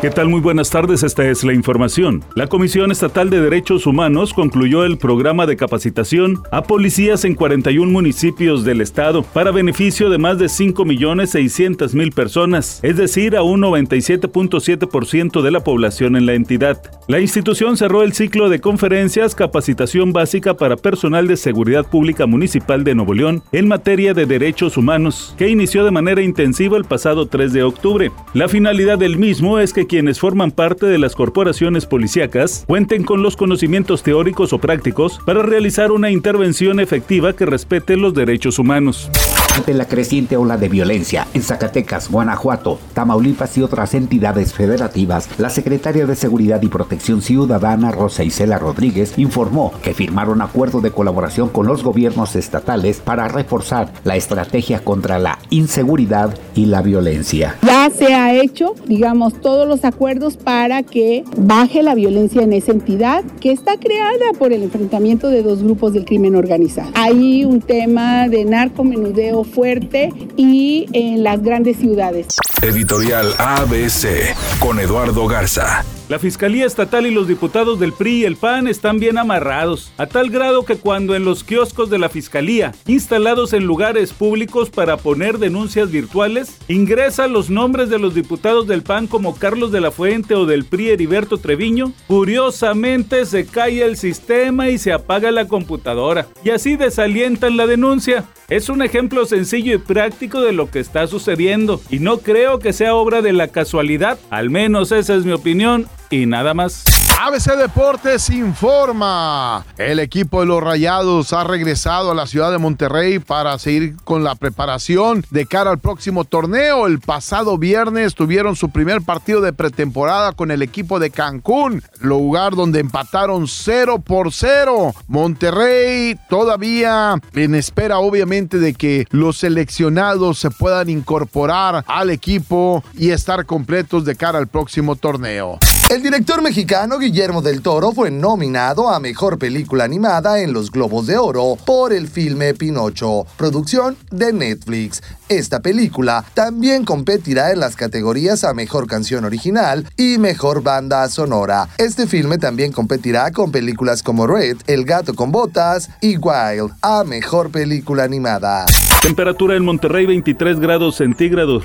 ¿Qué tal? Muy buenas tardes, esta es la información. La Comisión Estatal de Derechos Humanos concluyó el programa de capacitación a policías en 41 municipios del estado para beneficio de más de 5.600.000 personas, es decir, a un 97.7% de la población en la entidad. La institución cerró el ciclo de conferencias Capacitación Básica para Personal de Seguridad Pública Municipal de Nuevo León en materia de derechos humanos, que inició de manera intensiva el pasado 3 de octubre. La finalidad del mismo es que quienes forman parte de las corporaciones policíacas cuenten con los conocimientos teóricos o prácticos para realizar una intervención efectiva que respete los derechos humanos. Ante la creciente ola de violencia en Zacatecas, Guanajuato, Tamaulipas y otras entidades federativas, la secretaria de Seguridad y Protección Ciudadana, Rosa Isela Rodríguez, informó que firmaron acuerdo de colaboración con los gobiernos estatales para reforzar la estrategia contra la inseguridad y la violencia. Ya se ha hecho, digamos, todos los acuerdos para que baje la violencia en esa entidad que está creada por el enfrentamiento de dos grupos del crimen organizado. Hay un tema de narcomenudeo fuerte y en las grandes ciudades. Editorial ABC con Eduardo Garza. La Fiscalía Estatal y los diputados del PRI y el PAN están bien amarrados, a tal grado que cuando en los kioscos de la Fiscalía, instalados en lugares públicos para poner denuncias virtuales, ingresan los nombres de los diputados del PAN como Carlos de la Fuente o del PRI Heriberto Treviño, curiosamente se cae el sistema y se apaga la computadora, y así desalientan la denuncia. Es un ejemplo sencillo y práctico de lo que está sucediendo, y no creo que sea obra de la casualidad, al menos esa es mi opinión, y nada más. ABC Deportes informa. El equipo de los Rayados ha regresado a la ciudad de Monterrey para seguir con la preparación de cara al próximo torneo. El pasado viernes tuvieron su primer partido de pretemporada con el equipo de Cancún, lugar donde empataron 0 por 0. Monterrey todavía en espera obviamente de que los seleccionados se puedan incorporar al equipo y estar completos de cara al próximo torneo. El director mexicano Guillermo del Toro fue nominado a Mejor Película Animada en los Globos de Oro por el filme Pinocho, producción de Netflix. Esta película también competirá en las categorías a Mejor Canción Original y Mejor Banda Sonora. Este filme también competirá con películas como Red, El Gato con Botas y Wild a Mejor Película Animada. Temperatura en Monterrey 23 grados centígrados.